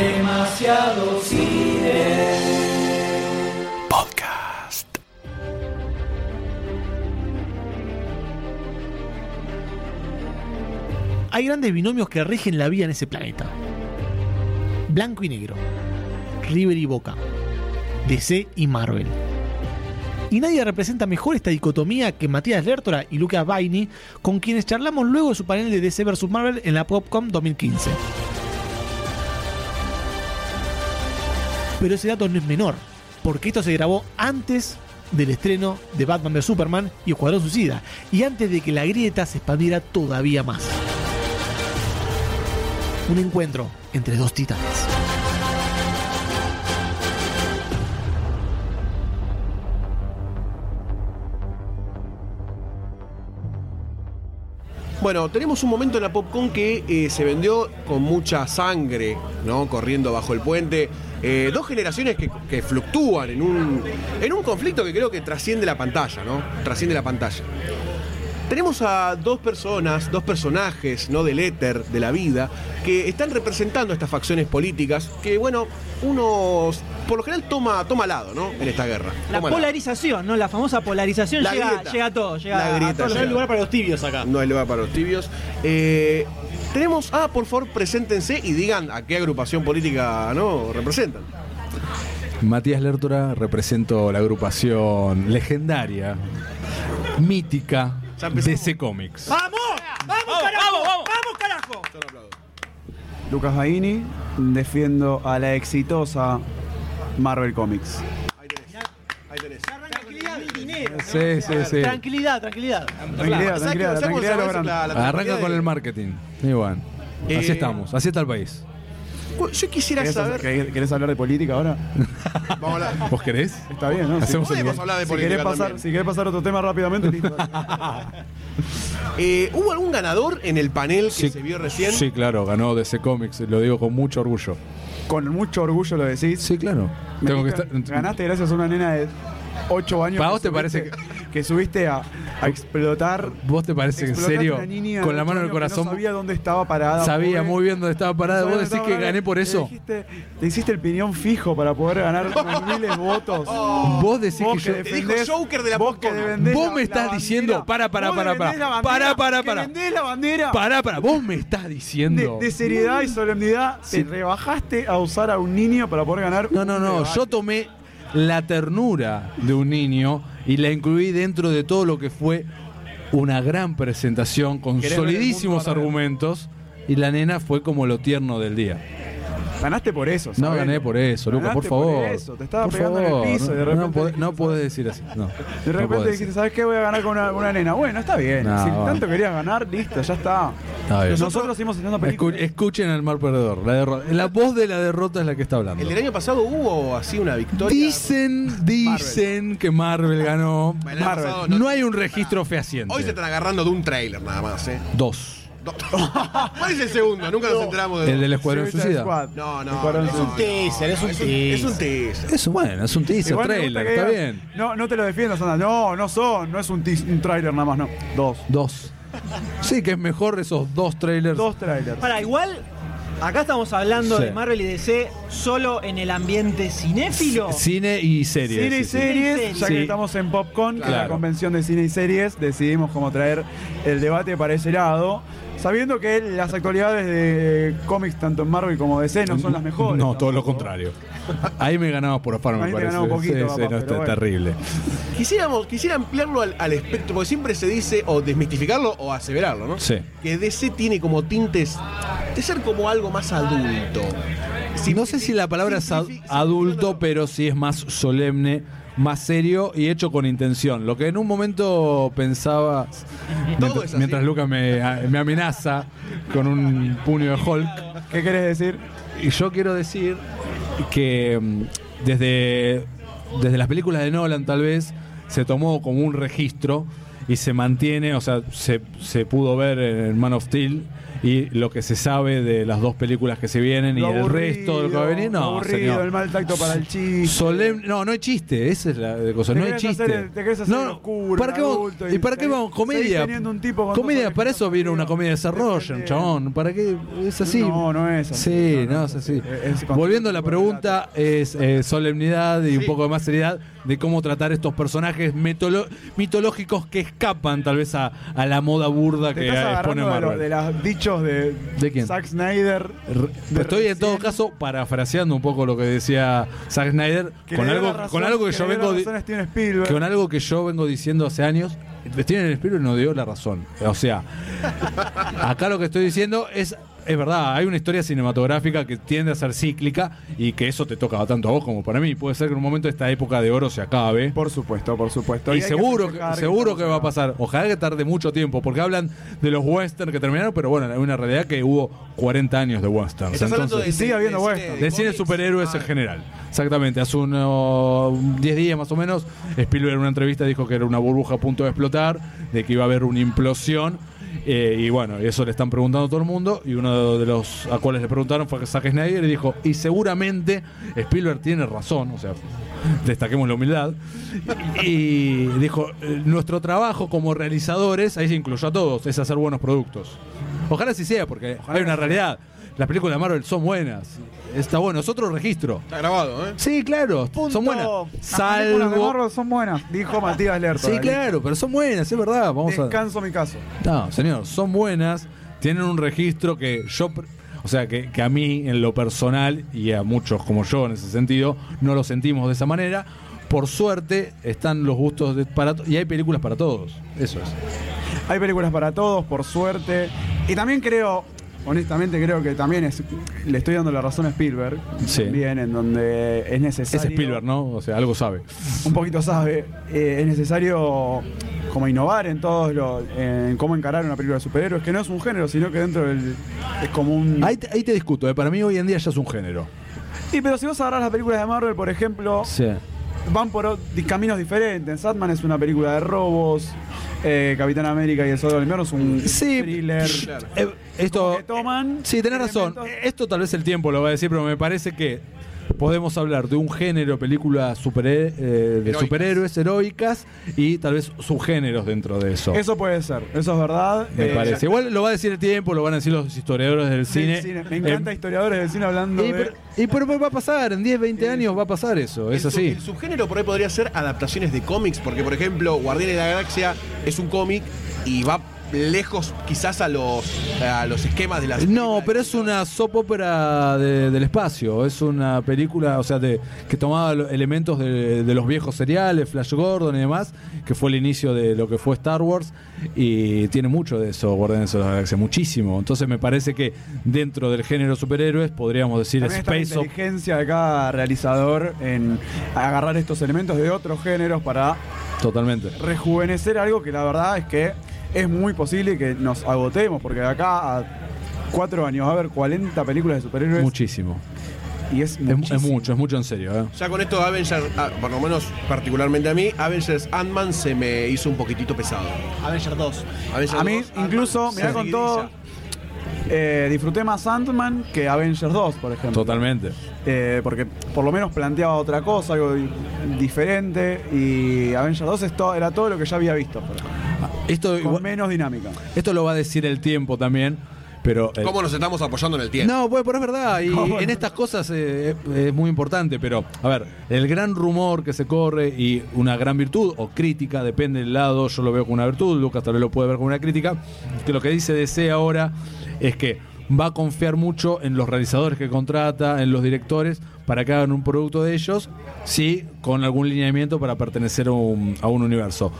Demasiado cine. Podcast. Hay grandes binomios que rigen la vida en ese planeta. Blanco y negro. River y Boca. DC y Marvel. Y nadie representa mejor esta dicotomía que Matías Lertora y Lucas Baini, con quienes charlamos luego de su panel de DC vs Marvel en la Popcom 2015. Pero ese dato no es menor, porque esto se grabó antes del estreno de Batman vs Superman y Escuadrón Suicida, y antes de que la grieta se expandiera todavía más. Un encuentro entre dos titanes. Bueno, tenemos un momento en la Popcon que eh, se vendió con mucha sangre, ¿no? Corriendo bajo el puente. Eh, dos generaciones que, fluctúan en un, en un conflicto que creo que trasciende la pantalla, ¿no? Trasciende la pantalla. Tenemos a dos personas, dos personajes, ¿no? Del éter, de la vida, que están representando estas facciones políticas que, bueno, uno por lo general toma, toma lado, ¿no? En esta guerra. La Toma lado. polarización, ¿no? La famosa polarización La llega, llega a todo. Llega La a grieta todo. llega. No hay lugar para los tibios acá. No hay lugar para los tibios. Eh, tenemos, ah, por favor, preséntense y digan a qué agrupación política no representan. Matías Lertora represento la agrupación legendaria, mítica. DC Comics. ¡Vamos! ¡Vamos, carajo! ¡Vamos, carajo! Lucas Baini, defiendo a la exitosa Marvel Comics. Ahí tenés. Ahí tenés. Dinero. ¿no? Sí, sí, sí. Tranquilidad, tranquilidad. Tranquilidad, ¿Sabes qué- tranquilidad, tranquilidad lo grande. La- la Arranca con el marketing. Y bueno, así Eh, estamos, así está el país. Yo quisiera ¿Querés, saber. querés- querés hablar de política ahora? Vamos a hablar. ¿Vos querés? Está bien, ¿no? Hacemos si, el Podemos hablar de si política querés pasar, si querés pasar a otro tema rápidamente, listo. Eh, ¿Hubo algún ganador en el panel que Sí. se vio recién? Sí, claro, ganó DC Comics, lo digo con mucho orgullo. Con mucho orgullo lo decís. Sí, claro. Tengo que estar. Ganaste gracias a una nena de 8 años. ¿Para vos te parece que subiste a, a explotar? ¿Vos te parece en serio? Con la mano en el que corazón. No sabía dónde estaba parada. Sabía pobre. muy bien dónde estaba parada. No ¿Vos decís que gané por eso? Te, dijiste- te hiciste el piñón fijo para poder ganar miles de votos. Vos decís Vos que yo. Te dijo defendés- Joker de la vos que Vos la- me estás diciendo- para, para, para, para. la bandera, Para, para, que para. vendés la bandera. Pará, pará, vos me estás diciendo. de seriedad y solemnidad, Sí. te rebajaste a usar a un niño para poder ganar. No, no, no. debate. Yo tomé la ternura de un niño y la incluí dentro de todo lo que fue una gran presentación con solidísimos argumentos. Y la nena fue como lo tierno del día. Ganaste por eso. No sabelo. gané por eso, Lucas, por favor. eso, Te estaba Por pegando en el piso. y de no, repente no, podés- no decir así. No, De no repente podés dijiste. ¿sabes qué? Voy a ganar con una, una nena. Bueno, está bien. No, si bueno. tanto querías ganar, listo, ya está. Está bien. Nosotros seguimos haciendo películas. escuchen al mal perdedor. La, derrota. la voz de la derrota es la que está hablando. El del año pasado hubo así una victoria. Dicen, dicen que Marvel ganó. Marvel. pasado No hay un registro fehaciente. Hoy se están agarrando de un trailer nada más, ¿eh? Dos. ¿Cuál es el segundo? Nunca nos enteramos de El del Escuadrón Suicide Suicida. Squad. No, no. Escuadrón no, Suicida. no, teaser, es un Es teaser. un teaser. Es bueno, es un teaser, Igual me gusta trailer, que está digas, bien. No, no te lo defiendas, Sandra. No, no son. No es un, un tráiler nada más, no. Dos. Dos. Sí, que es mejor esos dos trailers. Dos trailers. Para, igual, acá estamos hablando Sí. de Marvel y DC solo en el ambiente cinéfilo. Cine y series. Cine y sí, sí. series, ya que estamos en Popcorn, que es la Claro. convención de cine y series, decidimos como traer el debate para ese lado, sabiendo que las actualidades de cómics tanto en Marvel como DC no son las mejores. No, todo lo contrario. Ahí me ganabas por afán, me Ahí parece. un poquito, Sí, no, está bueno. terrible. Quisiéramos, quisiera ampliarlo al, al espectro, porque siempre se dice, o desmistificarlo o aseverarlo, ¿no? Sí. Que DC tiene como tintes de ser como algo más adulto. no sé si la palabra es adulto, pero sí es más solemne, más serio y hecho con intención. Lo que en un momento pensaba, mientras, mientras Lucas me amenaza con un puño de Hulk, ¿Qué querés decir? y yo quiero decir que mm, desde, desde las películas de Nolan tal vez se tomó como un registro y se mantiene, o sea, se, se pudo ver en Man of Steel y lo que se sabe de las dos películas que se vienen y Lo el resto de lo que va a venir, lo no, aburrido, señor. el mal tacto para el chiste. Solemne, no, no hay chiste, esa es la cosa, no hay chiste. hacer- te querés hacer no, oscuro, ¿para qué vamos? adulto, ¿Y para qué vamos? Comedia. un tipo Comedia, para eso viene una comedia de desarrollo, defendiendo. chabón. ¿Para qué? Es así. No, no es así. Sí, No, no no, es es así. Es con- Volviendo a la pregunta, es eh, solemnidad y un Sí. poco de más seriedad de cómo tratar estos personajes mitológicos que escapan tal vez a, a la moda burda que expone de, Marvel. de los dichos de, ¿De quién? Zack Snyder. De Estoy en todo caso parafraseando un poco lo que decía Zack Snyder que con algo, razón- con algo que, yo vengo con algo que yo vengo diciendo hace años. Steven Spielberg no dio la razón. O sea, acá lo que estoy diciendo es es verdad, hay una historia cinematográfica que tiende a ser cíclica y que eso te toca tanto a vos como para mí. Puede ser que en un momento esta época de oro se acabe. Por supuesto, por supuesto. Y seguro, que, seguro que va a pasar. Ojalá que tarde mucho tiempo, porque hablan de los westerns que terminaron, pero bueno, hay una realidad que hubo 40 años de westerns. Hablando Entonces- Y sigue habiendo cine western. de cine superhéroes en Ah, general. Exactamente. Hace unos 10 días más o menos, Spielberg en una entrevista dijo que era una burbuja a punto de explotar, de que iba a haber una implosión. Eh, y bueno, eso le están preguntando a todo el mundo. Y uno de los a cuales le preguntaron fue Zack Snyder y dijo: Y seguramente Spielberg tiene razón, o sea, destaquemos la humildad. Y dijo: "Eh, Nuestro trabajo como realizadores, ahí se incluyó a todos, es hacer buenos productos. Ojalá así sea, porque hay una realidad. Las películas de Marvel son buenas. Está bueno, es otro registro. Está grabado, ¿eh? Sí, claro, Punto. son buenas. Las películas de Salvo. Marvel son buenas, dijo Matías Lerto. Sí, claro, pero son buenas, es verdad. Vamos a. Descanso mi caso. No, señor, son buenas. Tienen un registro que yo. O sea, que, que a mí, en lo personal, y a muchos como yo en ese sentido, no lo sentimos de esa manera. Por suerte, están los gustos de- para to- y hay películas para todos. Eso es. Hay películas para todos, por suerte. Y también creo, honestamente creo que también es, le estoy dando la razón a Spielberg. Sí. Bien, en donde es Es necesario. Spielberg, ¿no? O sea, algo sabe. Un poquito sabe. eh, es necesario como innovar en todo lo, en cómo encarar una película de superhéroes, que no es un género, sino que dentro del. es como un. Ahí te, ahí te discuto, ¿eh? para mí hoy en día ya es un género. Y pero si vos agarrás las películas de Marvel, por ejemplo, Sí. van por caminos diferentes. Satman es una película de robos. Eh, Capitán América y el Soldado Invierno es un Sí, thriller. Eh, esto. Toman Sí, tenés razón. Esto tal vez el tiempo lo va a decir, pero me parece que podemos hablar de un género, películas superhe- eh, de Heroicas. superhéroes heroicas y tal vez subgéneros dentro de eso. Eso puede ser, eso es verdad. me Eh, parece. Igual lo va a decir el tiempo, lo van a decir los historiadores del del cine. cine. Me encanta Eh, historiadores del cine hablando y, de. pero, y pero va a pasar, en 10, 20 años va a pasar eso, es el, así. el subgénero por ahí podría ser adaptaciones de cómics, porque por ejemplo, Guardianes de la Galaxia es un cómic y va lejos quizás a los a los esquemas de las No, pero es una soap opera de- del espacio. Es una película, o sea, de, que tomaba elementos de, de los viejos seriales, Flash Gordon y demás, que fue el inicio de lo que fue Star Wars. Y tiene mucho de eso, Guardianes de la Galaxia, muchísimo. Entonces me parece que dentro del género superhéroes podríamos decir También está la Space inteligencia de cada realizador en agarrar estos elementos de otros géneros para Totalmente. rejuvenecer algo que la verdad es que es muy posible que nos agotemos, porque de acá a cuatro años va a haber 40 películas de superhéroes Muchísimo. y es, Es, muchísimo. es mucho, es mucho en serio. ¿eh? Ya con esto Avengers, ah, por lo menos particularmente a mí, Avengers Ant-Man se me hizo un poquitito pesado. Avenger 2. Avengers A mí, 2, Ant-Man, incluso, mirá sí. con todo, eh, disfruté más Ant-Man que Avengers 2, por ejemplo. Totalmente. Eh, porque por lo menos planteaba otra cosa, algo di- diferente. Y Avengers 2 es todo- era todo lo que ya había visto, por ejemplo, Esto, con igual- menos dinámica. esto lo va a decir el tiempo también, pero... eh, ¿Cómo nos estamos apoyando en el tiempo? No, pues, pero es verdad. Y bueno. en estas cosas eh, es muy importante. Pero, a ver, el gran rumor que se corre y una gran virtud o crítica, depende del lado. Yo lo veo como una virtud, Lucas tal vez lo puede ver como una crítica. Que lo que dice DC ahora es que va a confiar mucho en los realizadores que contrata, en los directores, para que hagan un producto de ellos, sí, con algún lineamiento para pertenecer a un, a un universo.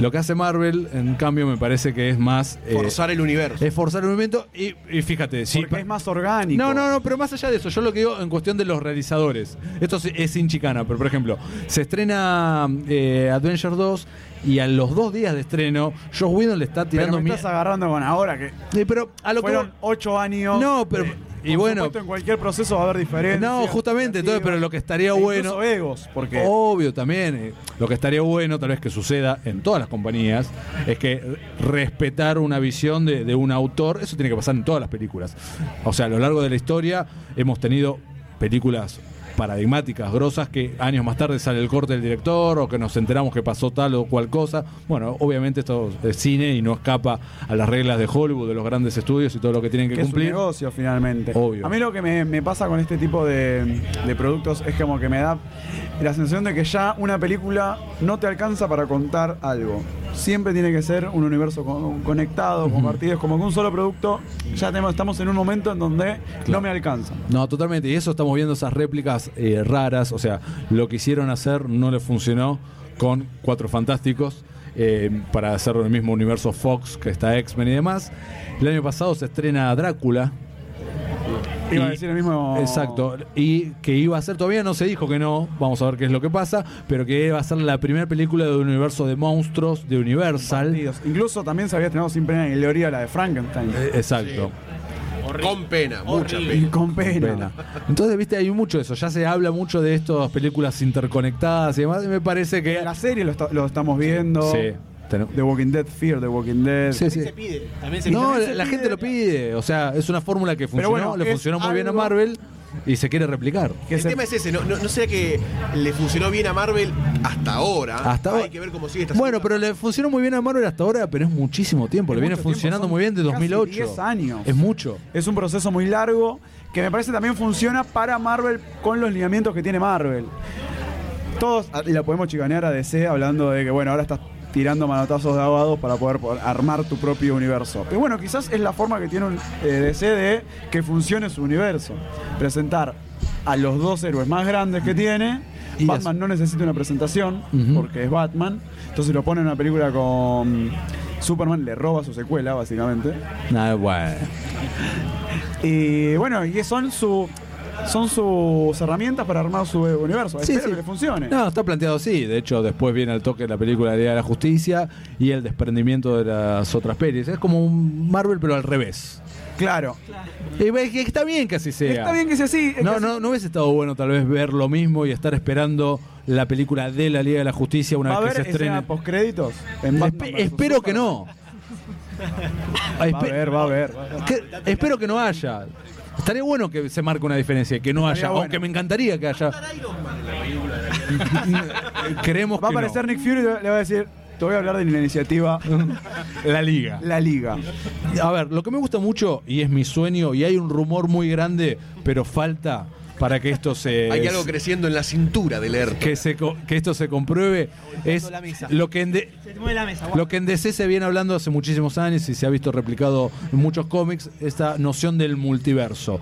Lo que hace Marvel, en cambio, me parece que es más. eh, Forzar el universo. es forzar el movimiento y, y fíjate, sí, Porque es más orgánico. no, no, no, pero más allá de eso, yo lo que digo en cuestión de los realizadores. Esto es, es sin chicana, pero por ejemplo, se estrena eh, Adventure 2 y a los dos días de estreno, Josh Whedon le está Pero tirando me mie- estás agarrando con ahora que Eh, pero a lo que fueron ocho años. No, pero de Y Por bueno, supuesto, en cualquier proceso va a haber diferencias. no, justamente, entonces, pero lo que estaría e bueno. egos, porque Obvio también. eh, Lo que estaría bueno, tal vez que suceda en todas las compañías, es que respetar una visión de, de un autor, eso tiene que pasar en todas las películas. O sea, a lo largo de la historia hemos tenido películas paradigmáticas, grosas, que años más tarde sale el corte del director o que nos enteramos que pasó tal o cual cosa. Bueno, obviamente esto es cine y no escapa a las reglas de Hollywood, de los grandes estudios y todo lo que tienen que, que es un cumplir. negocio finalmente. Obvio. A mí lo que me, me pasa con este tipo de, de productos es como que me da la sensación de que ya una película no te alcanza para contar algo. Siempre tiene que ser un universo co- conectado, compartido. Es como que un solo producto, ya tenemos, estamos en un momento en donde no me alcanza. No, totalmente. Y eso estamos viendo esas réplicas eh, raras. O sea, lo que hicieron hacer no le funcionó con Cuatro Fantásticos. eh, para hacer el mismo universo Fox que está X-Men y demás. El año pasado se estrena Drácula. Iba a decir el mismo. Exacto. Y que iba a ser, todavía no se dijo que no, vamos a ver qué es lo que pasa, pero que iba a ser la primera película del universo de monstruos de Universal. Partidos. Incluso también se había estrenado sin pena ni gloria la de Frankenstein. Eh, Exacto. Con pena, mucha pena. con pena. Pena. Entonces, viste, hay mucho de eso. Ya se habla mucho de estas películas interconectadas y demás. Y me parece que. En la serie lo, está- lo estamos viendo. Sí. The Walking Dead, Fear, The Walking Dead. Sí, sí. Se pide. También se No, pide. también se la pide- gente lo pide. O sea, es una fórmula que funcionó, bueno, le funcionó muy bien a Marvel y se quiere replicar. El se- tema es ese, no, no, no será que le funcionó bien a Marvel hasta ahora. Hasta Hay ahora. que ver cómo sigue esta Bueno, pero le funcionó muy bien a Marvel hasta ahora, pero es muchísimo tiempo. Es le viene funcionando muy bien de casi 2008. 10 años. Es mucho. Es un proceso muy largo que me parece también funciona para Marvel con los lineamientos que tiene Marvel. Todos, y la podemos chicanear a DC hablando de que, bueno, ahora estás tirando manotazos de abogados para poder, poder armar tu propio universo. Pero bueno, quizás es la forma que tiene un, eh, DC de que funcione su universo. Presentar a los dos héroes más grandes que tiene. Y Batman no necesita una presentación porque es Batman. Entonces lo pone en una película con Superman, le roba su secuela, básicamente. Nada, bueno. Y bueno, y son su son sus herramientas para armar su universo. Sí, Espero sí. que funcione. No, está planteado así. De hecho, después viene el toque de la película de Liga de la Justicia y el desprendimiento de las otras pelis. Es como un Marvel, pero al revés. Claro. Y está bien que así sea. Está bien que sea así. es No, no, no hubiese estado bueno tal vez ver lo mismo y estar esperando la película de la Liga de la Justicia ¿Va una vez que se estrene. postcréditos? espero que no. Va a haber, va a que- espero que no haya. Estaría bueno que se marque una diferencia, que no haya, bueno. aunque me encantaría que haya. Creemos Va a que aparecer no. Nick Fury y le va a decir, te voy a hablar de la iniciativa la liga. La Liga. A ver, lo que me gusta mucho y es mi sueño y hay un rumor muy grande, pero falta para que esto se Hay algo creciendo en la cintura del ERT. que se que esto se compruebe es la mesa. lo que en de- Se te mueve la mesa. guau. lo que en DC se viene hablando hace muchísimos años y se ha visto replicado en muchos cómics, esta noción del multiverso.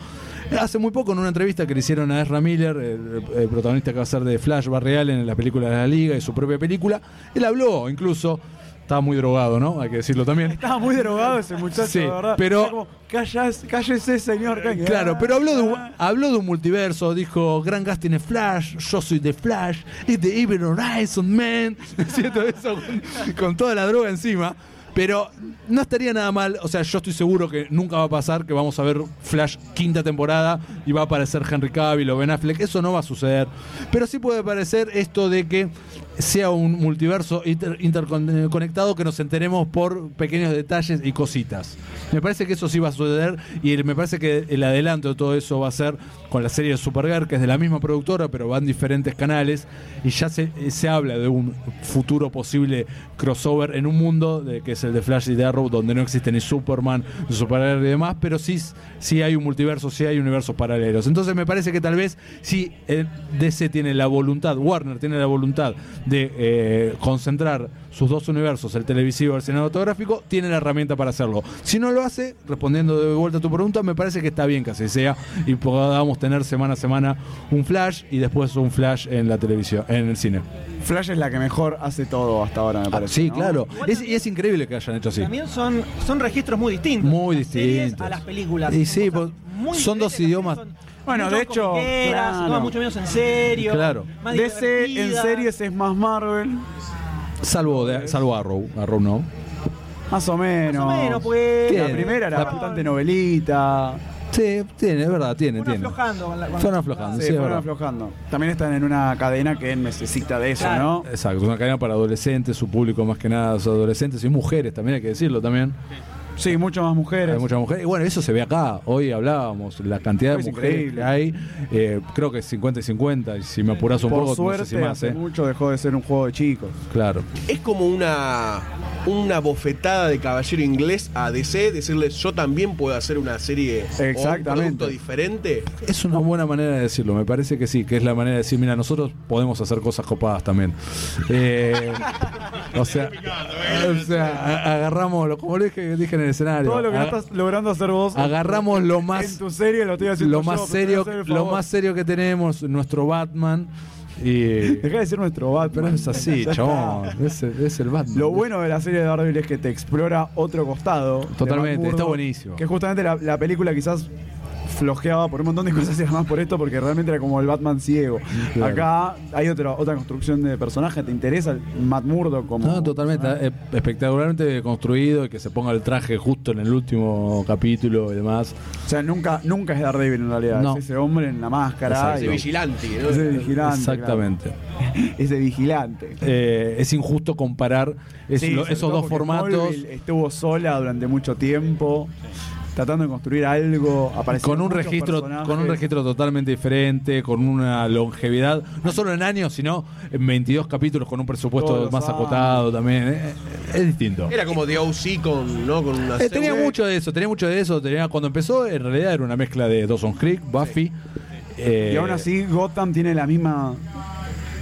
Hace muy poco en una entrevista que le hicieron a Ezra Miller, el, el protagonista que va a ser de Flash Barreal en la película de la Liga y su propia película, él habló incluso, estaba muy drogado, ¿no? Hay que decirlo también. Estaba muy drogado ese muchacho, Sí, de verdad. pero- como, "Callas- cállese, señor. cállese". Claro, pero habló de, un, habló de un multiverso, dijo, Gran Gas tiene Flash, yo soy de Flash, es de Evil Horizon Man, diciendo eso con, con toda la droga encima. Pero no estaría nada mal, o sea, yo estoy seguro que nunca va a pasar que vamos a ver Flash quinta temporada y va a aparecer Henry Cavill o Ben Affleck, eso no va a suceder. Pero sí puede parecer esto de que sea un multiverso inter- interconectado que nos enteremos por pequeños detalles y cositas. Me parece que eso sí va a suceder y me parece que el adelanto de todo eso va a ser con la serie de Supergirl, que es de la misma productora, pero van diferentes canales y ya se, se habla de un futuro posible crossover en un mundo que es el de Flash y de Arrow, donde no existe ni Superman, ni Supergirl y demás, pero sí, sí hay un multiverso, sí hay universos paralelos. Entonces me parece que tal vez si el DC tiene la voluntad, Warner tiene la voluntad de eh, concentrar sus dos universos, el televisivo y el cinematográfico, tiene la herramienta para hacerlo. Si no lo hace, respondiendo de vuelta a tu pregunta, me parece que está bien que así sea y podamos tener semana a semana un flash y después un flash en la televisión, en el cine. Flash es la que mejor hace todo hasta ahora, me parece. Ah, sí, ¿no? claro. Es- y es increíble que hayan hecho así. También son, son registros muy distintos. Muy distintos. A las películas. Y sí, pues, muy son dos idiomas. son Bueno, mucho de hecho, claro. se mucho menos en serio. Claro. más DC en series es más Marvel, Salvo, de- salvo Arrow. Arrow no. más o menos. Más o menos, pues. La Bien. primera era La- bastante novelita. Sí, tiene, es verdad, tiene, Fueron tiene. aflojando con la- con Fueron la- aflojando, Sí, sí, fueron aflojando. También están en una cadena que necesita de eso, Claro. ¿no? Exacto, una cadena para adolescentes, su público más que nada, son adolescentes y mujeres, también hay que decirlo también. Sí, muchas más mujeres. Hay muchas mujeres. Y bueno, eso se ve acá. Hoy hablábamos, la cantidad de Es mujeres increíble. que hay. eh, creo que es 50 y 50. Y si me apuras un Por poco, suerte, no sé si más, hace ¿eh? mucho dejó de ser un juego de chicos. Claro. Es como una, una bofetada de caballero inglés a DC, decirles yo también puedo hacer una serie o un Exactamente. producto diferente. Es una buena manera de decirlo. Me parece que sí, que es la manera de decir, mira, nosotros podemos hacer cosas copadas también. Eh, o sea, o sea, a- agarramos, lo- como le dije, dije en el escenario. Todo lo que no estás logrando hacer vos. agarramos lo En más tu serie lo estoy haciendo lo más serio lo más serio que tenemos nuestro Batman y Deja de decir nuestro Batman. pero es así chabón es, es el Batman Lo bueno de la serie de Daredevil es que te explora otro costado. Totalmente, está buenísimo. Que justamente la, la película quizás flojeaba por un montón de cosas y además por esto, porque realmente era como el Batman ciego. Claro. Acá hay otra otra construcción de personaje. ¿Te interesa el Matt Murdock como.? no, totalmente eh, espectacularmente construido y que se ponga el traje justo en el último capítulo y demás O sea, nunca, nunca es Daredevil en realidad. No. Es ese hombre en la máscara. Ese vigilante. ¿no? Ese vigilante. exactamente claro. Ese vigilante. Eh, es injusto comparar es- Sí, lo- sobre esos dos formatos estuvo sola durante mucho tiempo, tratando de construir algo. con un registro personajes. con un registro totalmente diferente con una longevidad no solo en años sino en 22 capítulos con un presupuesto Todos más años. acotado también Eh, es distinto Era como The OC con, ¿no? con una Eh, tenía mucho de eso, tenía mucho de eso. Tenía, cuando empezó, en realidad era una mezcla de Dawson's Creek, Buffy. eh, Y aún así, Gotham tiene la misma.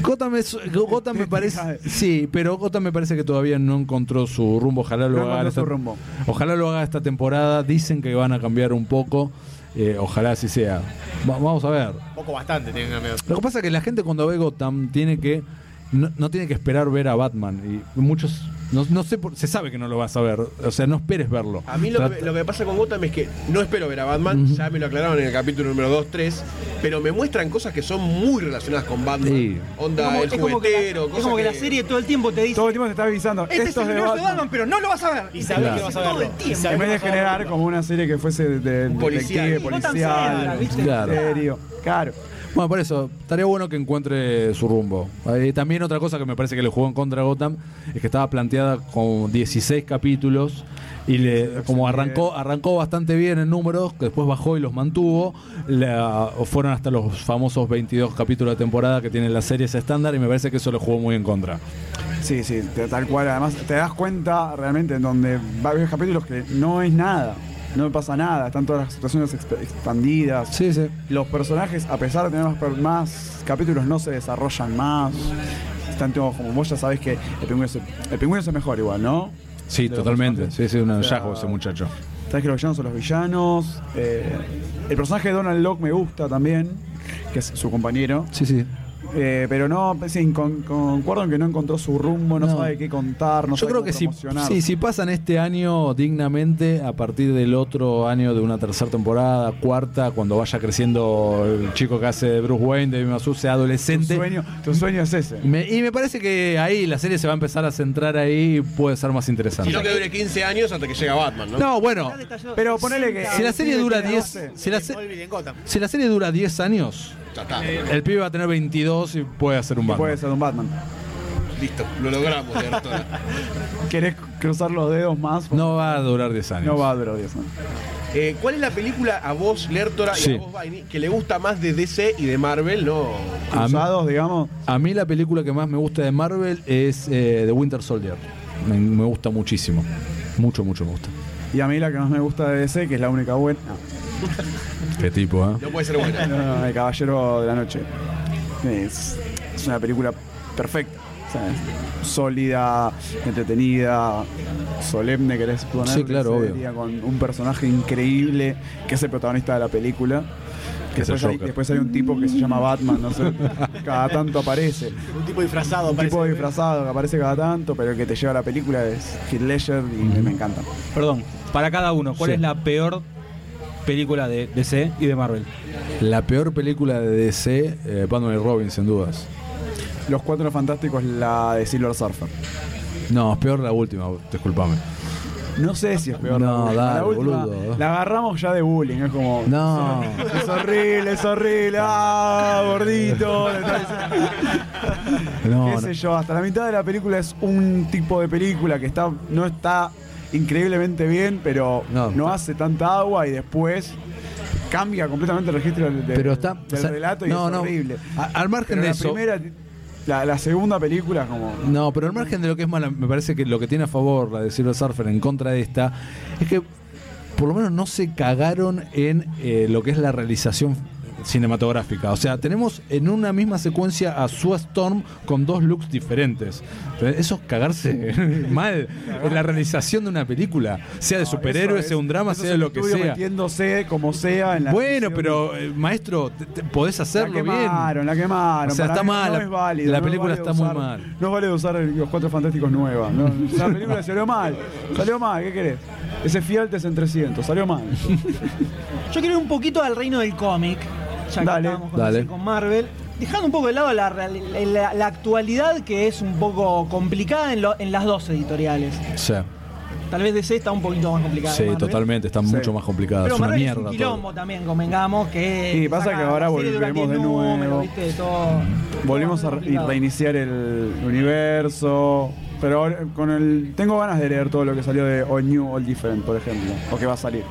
Gotham, es- Gotham me parece. Sí, pero Gotham me parece que todavía no encontró su rumbo. Ojalá lo No haga. esta- su rumbo. Ojalá lo haga esta temporada. Dicen que van a cambiar un poco. eh, ojalá así sea. Va- vamos a ver. Poco bastante tienen que cambiar. Lo que pasa es que la gente cuando ve Gotham tiene que. No, no tiene que esperar ver a Batman. Y muchos. No, no sé, por- se sabe que no lo vas a ver. O sea, no esperes verlo. A mí lo Trata- que, lo que pasa con Gotham es que no espero ver a Batman, ya me lo aclararon en el capítulo número 2, 3, pero me muestran cosas que son muy relacionadas con Batman. Sí. Onda, Como- el es como que, juguetero, la, es como que la serie todo el tiempo te dice. Todo el tiempo te está avisando. Este Esto es el de universo de Batman. Pero no lo vas a ver. Y sabes Claro. que vas a Todo verlo. el tiempo. En vez de generar como una serie que fuese de detective, ¿viste? Claro. misterio. Claro. Bueno, por eso, estaría bueno que encuentre su rumbo. Eh, también otra cosa que me parece que le jugó en contra a Gotham es que estaba planteada con 16 capítulos y le, como arrancó, arrancó bastante bien en números, que después bajó y los mantuvo, la- fueron hasta los famosos 22 capítulos de temporada que tienen las series estándar y me parece que eso le jugó muy en contra. Sí, sí, tal cual. Además, te das cuenta realmente en donde varios capítulos que no es nada. No pasa nada. Están todas las situaciones exp- expandidas. Sí, sí. Los personajes, a pesar de tener más, más capítulos, no se desarrollan más. Están todos como vos ya sabés que el pingüino es, el pingüino es el mejor igual, ¿no? Sí, De totalmente. Sí, sí, un O sea, hallazgo ese muchacho. Sabés que los villanos son los villanos. eh, el personaje de Donald Locke me gusta también, que es su compañero. Sí, sí. Eh, pero no, sí, con- concuerdo en que no encontró su rumbo, no, No. sabe qué contar, no Yo sabe creo cómo que si, sí, si pasan este año dignamente, a partir del otro año de una tercera temporada, cuarta, cuando vaya creciendo el chico que hace de Bruce Wayne, de Masu, sea tu, adolescente. sueño, tu sueño es ese. Me- y me parece que ahí la serie se va a empezar a centrar ahí y puede ser más interesante. Sino que dure 15 años hasta que llega Batman, ¿no? No, bueno, Pero ponele que. si la serie dura tiene 10, 12. si la, se- Smallville en Gotham. si la serie dura 10 años, Ya está. el pibe va a tener 22 y puede hacer un Batman. puede ser un Batman. Listo, lo logramos, Lertora. ¿Querés cruzar los dedos más? No va a durar 10 años. No va a durar 10 años. Eh, ¿Cuál es la película a vos, Lertora, Sí. y a vos, Vaini, que le gusta más de DC y de Marvel? No. A mí- Cruzados, digamos. A mí la película que más me gusta de Marvel es eh, The Winter Soldier. Me, me gusta muchísimo. Mucho, mucho me gusta. Y a mí la que más me gusta de DC, que es la única buena. Qué tipo, ¿eh? No puede ser buena. No, no, El Caballero de la Noche. Es, es una película perfecta. Sólida, entretenida, solemne, querés poner. Sí, claro, obvio. Con un personaje increíble que es el protagonista de la película. Que es el Después hay, Joker. después hay un tipo que se llama Batman, no sé, cada tanto aparece. Un tipo disfrazado. Un tipo disfrazado que aparece cada tanto, pero el que te lleva a la película es Heath Ledger y me, me encanta. Perdón, para cada uno, ¿cuál Sí. es la peor película de DC y de Marvel? La peor película de DC, eh, Batman y Robin, sin dudas. Los Cuatro Fantásticos, la de Silver Surfer. No, es peor la última, disculpame. No sé si es peor. No, la última. dale, la última boludo. la agarramos ya de bullying. Es como. No. Es horrible, es horrible. Ah, gordito. No, qué no. sé yo, hasta la mitad de la película es un tipo de película que está no está increíblemente bien, pero No. no, hace tanta agua y después cambia completamente el registro del, del- Pero está- del relato y no, es no. horrible. A- al margen Pero de la eso- primera, la, la segunda película como No, pero al margen de lo que es mala, me parece que lo que tiene a favor la de Silver Surfer en contra de esta es que por lo menos no se cagaron en eh, lo que es la realización cinematográfica. O sea, tenemos en una misma secuencia a Sue Storm con dos looks diferentes. Eso es cagarse mal en la realización de una película, sea de superhéroes, sea un drama, eso sea de lo que sea. metiéndose como sea en la Bueno, pero eh, maestro, te- te- podés la hacerlo bien. quemaron, la quemaron. O sea, Para está mal, No la- es válido, la no es película está muy mal. No vale usar los cuatro fantásticos nueva. ¿no? Esa película salió mal. Salió mal, ¿qué querés? Ese Fialtes en 300, salió mal. Yo quiero ir un poquito al reino del cómic, ya que Dale. estábamos con, Dale. con Marvel. Dejando un poco de lado la, real- la- la actualidad que es un poco complicada en, lo- en las dos editoriales. Sí, Tal vez DC está un poquito más complicada. sí, que totalmente, está Sí. mucho más complicada. Pero es una Marvel mierda. es un todo. quilombo también, convengamos que. Sí, pasa saca que ahora volvemos de 10 números, nuevo. ¿viste? Todo- Volvimos todo a complicado. reiniciar el universo. Pero ahora con el. Tengo ganas de leer todo lo que salió de All New, All Different, por ejemplo. O que va a salir.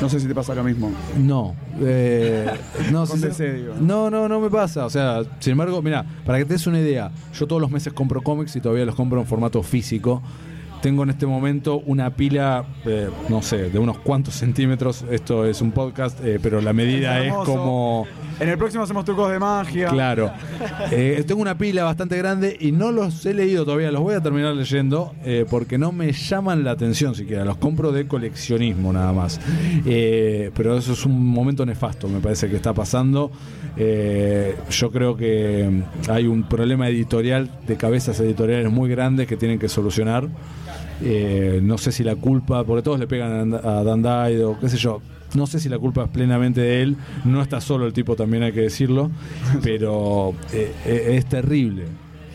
No sé si te pasa lo mismo. No, eh, no, DC, digo. no, no, no me pasa. O sea, sin embargo, mira, para que te des una idea, yo todos los meses compro cómics y todavía los compro en formato físico. Tengo en este momento una pila, eh, no sé, de unos cuantos centímetros. Esto es un podcast, eh, pero la medida Es como En el próximo hacemos trucos de magia. Claro. Eh, tengo una pila bastante grande y no los he leído todavía, los voy a terminar leyendo eh, porque no me llaman la atención siquiera, los compro de coleccionismo nada más. Eh, pero eso es un momento nefasto, me parece que está pasando. Eh, yo creo que mm, hay un problema editorial de cabezas editoriales muy grandes que tienen que solucionar. Eh, no sé si la culpa, porque todos le pegan a Dan Dido, qué sé yo. No sé si la culpa es plenamente de él. No está solo el tipo, también hay que decirlo. Pero eh, eh, es terrible.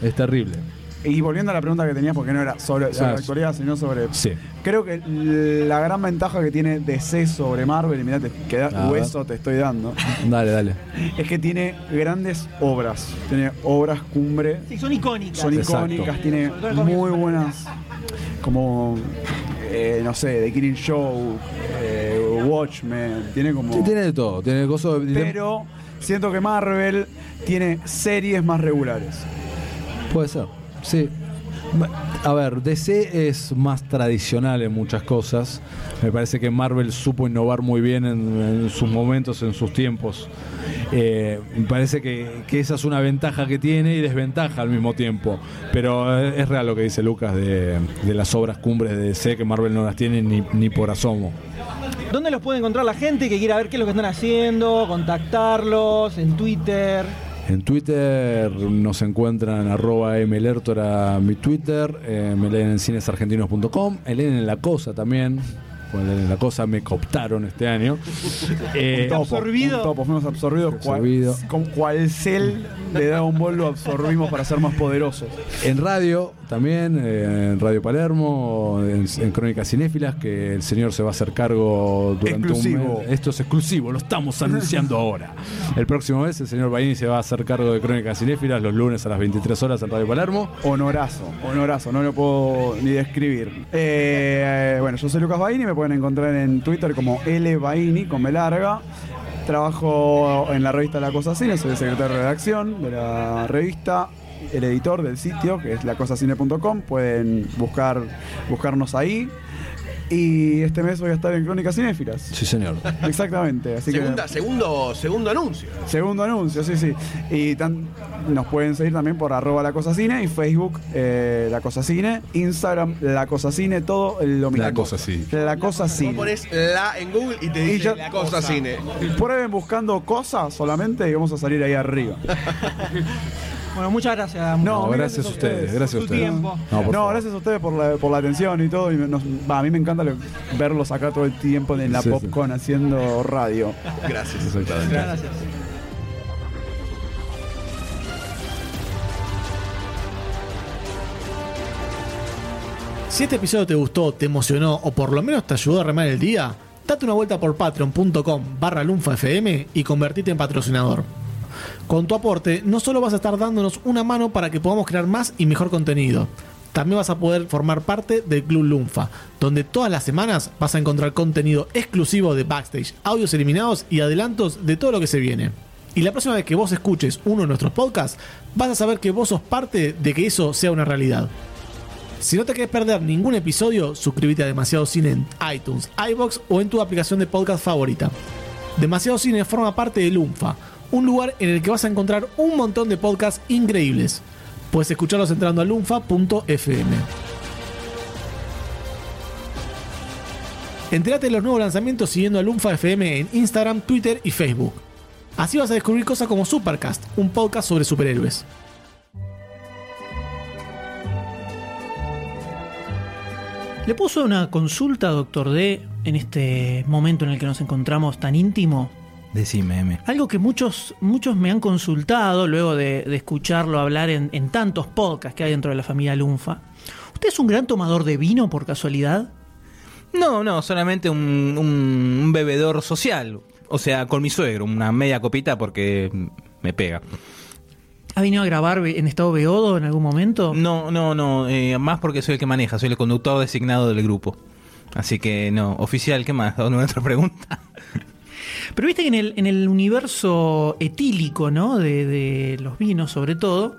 Es terrible. Y volviendo a la pregunta que tenías, porque no era sobre, sobre Ah, la actualidad, sino sobre. Sí. Creo que la gran ventaja que tiene DC sobre Marvel, y mirá, te, que da- A ver. hueso te estoy dando, Dale, dale. es que tiene grandes obras. Tiene obras cumbre, Sí, son icónicas. son Exacto. icónicas, tiene muy buenas, como, eh, no sé, The Killing Show, eh, Watchmen, tiene como... Sí, tiene de todo. Tiene de- Pero siento que Marvel tiene series más regulares. Puede ser, sí. A ver, DC es más tradicional en muchas cosas. Me parece que Marvel supo innovar muy bien en, sus momentos, en sus tiempos. Eh, me parece que, que esa es una ventaja que tiene y desventaja al mismo tiempo. Pero es real lo que dice Lucas de, de las obras cumbres de DC, que Marvel no las tiene ni, ni por asomo. ¿Dónde los puede encontrar la gente que quiera ver qué es lo que están haciendo? Contactarlos en Twitter. En Twitter nos encuentran arroba mlertora mi Twitter, eh, me leen en cinesargentinos.com, me leen en La Cosa también, en La Cosa me cooptaron este año. Eh, Topo. absorbido. un topo, fuimos absorbidos. cual- con cual cel de Dragon Ball lo absorbimos para ser más poderosos. en radio también, eh, en Radio Palermo, en, en Crónicas Cinéfilas, que el señor se va a hacer cargo durante Exclusivo. un mes. Esto es exclusivo, lo estamos anunciando ahora. El próximo mes el señor Baini se va a hacer cargo de Crónicas Cinéfilas los lunes a las 23 horas en Radio Palermo. Honorazo, honorazo, no lo puedo ni describir. Eh, bueno, yo soy Lucas Baini, me pueden encontrar en Twitter como L Baini con B larga. Trabajo en la revista La Cosa Cine, soy el secretario de redacción de la revista, el editor del sitio, que es lacosacine.com. Pueden buscar, buscarnos ahí. Y este mes voy a estar en Crónicas Cinéfilas. Sí, señor. Exactamente. Así que- Segunda, segundo, segundo anuncio. Segundo anuncio, sí, sí. Y tan- nos pueden seguir también por arroba la cosa cine y Facebook eh, la cosa cine, Instagram la cosa cine, todo lo mismo. La Cosa Cine. La cosa Vos cine. pones la en Google y te Y dice ya- la cosa cine. Prueben buscando cosas solamente y vamos a salir ahí arriba. Bueno, muchas gracias. No, gracias a ustedes, gracias a ustedes. tiempo. No, por no, gracias a ustedes por la, por la atención y todo. Y nos- va, a mí me encanta lo- verlos acá todo el tiempo en la Sí, sí. Popcorn haciendo radio. Gracias. Exactamente. Gracias. Si este episodio te gustó, te emocionó o por lo menos te ayudó a remar el día, date una vuelta por patreon.com barra lunfafm y convertite en patrocinador. Con tu aporte, no solo vas a estar dándonos una mano para que podamos crear más y mejor contenido, también vas a poder formar parte del Club Lunfa, donde todas las semanas vas a encontrar contenido exclusivo de backstage, audios eliminados y adelantos de todo lo que se viene. Y la próxima vez que vos escuches uno de nuestros podcasts, vas a saber que vos sos parte de que eso sea una realidad. Si no te querés perder ningún episodio, suscríbete a Demasiado Cine en iTunes, iBox o en tu aplicación de podcast favorita. Demasiado Cine forma parte de Lunfa, un lugar en el que vas a encontrar un montón de podcasts increíbles. Puedes escucharlos entrando a lunfa.fm. Entérate de los nuevos lanzamientos siguiendo a Lunfa FM en Instagram, Twitter y Facebook. Así vas a descubrir cosas como Supercast, un podcast sobre superhéroes. ¿Le puso una consulta, doctor D, en este momento en el que nos encontramos tan íntimo? Decime, M. Algo que muchos, muchos me han consultado luego de, de escucharlo hablar en, en tantos podcasts que hay dentro de la familia Lunfa. ¿Usted es un gran tomador de vino por casualidad? No, no, solamente un, un- un bebedor social. O sea, con mi suegro, una media copita porque me pega. ¿Ha venido a grabar en estado beodo en algún momento? No, no, no, eh, más porque soy el que maneja, soy el conductor designado del grupo. Así que no, oficial, ¿qué más? ¿Dónde otra pregunta? Pero viste que en el, en el universo etílico, ¿no? De, de los vinos, sobre todo,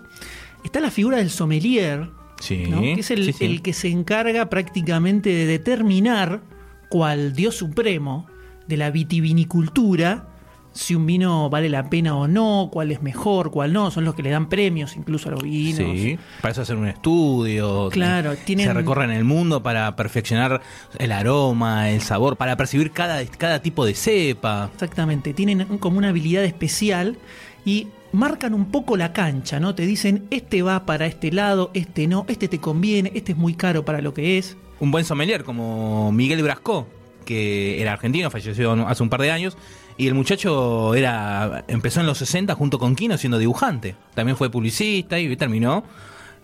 está la figura del sommelier, Sí, ¿no? que es el, sí, sí. el que se encarga prácticamente de determinar, cual dios supremo de la vitivinicultura, si un vino vale la pena o no, cuál es mejor, cuál no. Son los que le dan premios incluso a los vinos. Sí, para eso hacer un estudio. Claro, eh, tienen- Se recorren el mundo para perfeccionar el aroma, el sabor, para percibir cada, cada tipo de cepa. Exactamente, tienen como una habilidad especial y marcan un poco la cancha, ¿no? Te dicen, este va para este lado, este no, este te conviene, este es muy caro para lo que es. Un buen sommelier como Miguel Brasco, que era argentino, falleció hace un par de años. Y el muchacho era empezó en los 60 junto con Kino siendo dibujante. También fue publicista y terminó.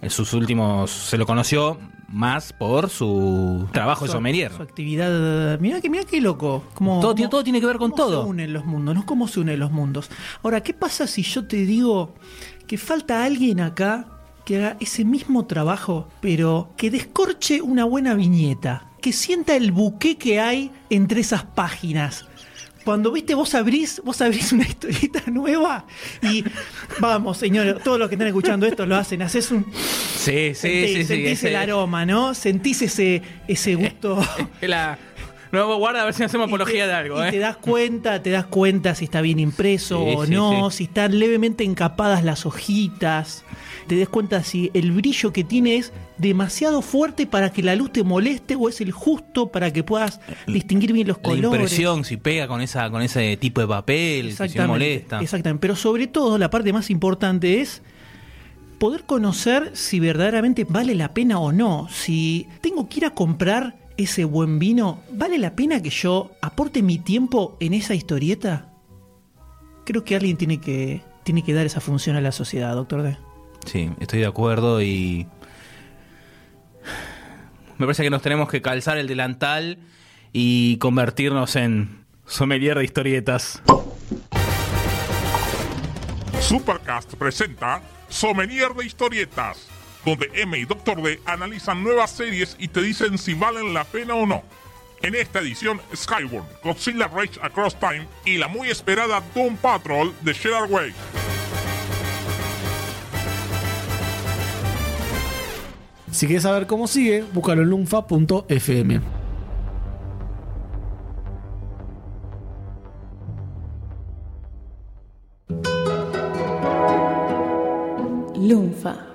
En sus últimos se lo conoció más por su trabajo de sommelier. Su actividad, mira que mira qué loco. Como, Todo tiene- todo tiene que ver con cómo todo. se unen los mundos, ¿no? ¿Cómo se unen los mundos? Ahora, ¿qué pasa si yo te digo que falta alguien acá que haga ese mismo trabajo, pero que descorche una buena viñeta, que sienta el buque que hay entre esas páginas? Cuando viste, vos abrís, vos abrís una historieta nueva y vamos, señores, todos los que están escuchando esto lo hacen, haces un Sí, sí, sentís, sí, sí. sentís ese- el aroma, ¿no? Sentís ese, ese gusto. la- No, guarda a ver si hacemos apología te- de algo, y ¿eh? te das cuenta, te das cuenta si está bien impreso Sí, o sí, no, sí. si están levemente encapadas las hojitas. Te das cuenta si el brillo que tiene es demasiado fuerte para que la luz te moleste o es el justo para que puedas distinguir bien los La colores. impresión, si pega con esa con ese tipo de papel, si no molesta. Exactamente. Pero sobre todo, la parte más importante es poder conocer si verdaderamente vale la pena o no. Si tengo que ir a comprar ese buen vino, ¿vale la pena que yo aporte mi tiempo en esa historieta? Creo que alguien tiene que, tiene que dar esa función a la sociedad, doctor D. Sí, estoy de acuerdo y. Me parece que nos tenemos que calzar el delantal y convertirnos en sommelier de historietas. Supercast presenta Sommelier de Historietas, donde M y Dr. D analizan nuevas series y te dicen si valen la pena o no. En esta edición, Skyborn, Godzilla Rage Across Time y la muy esperada Doom Patrol de Gerard Way. Si quieres saber cómo sigue, búscalo en lunfa.fm. Lunfa.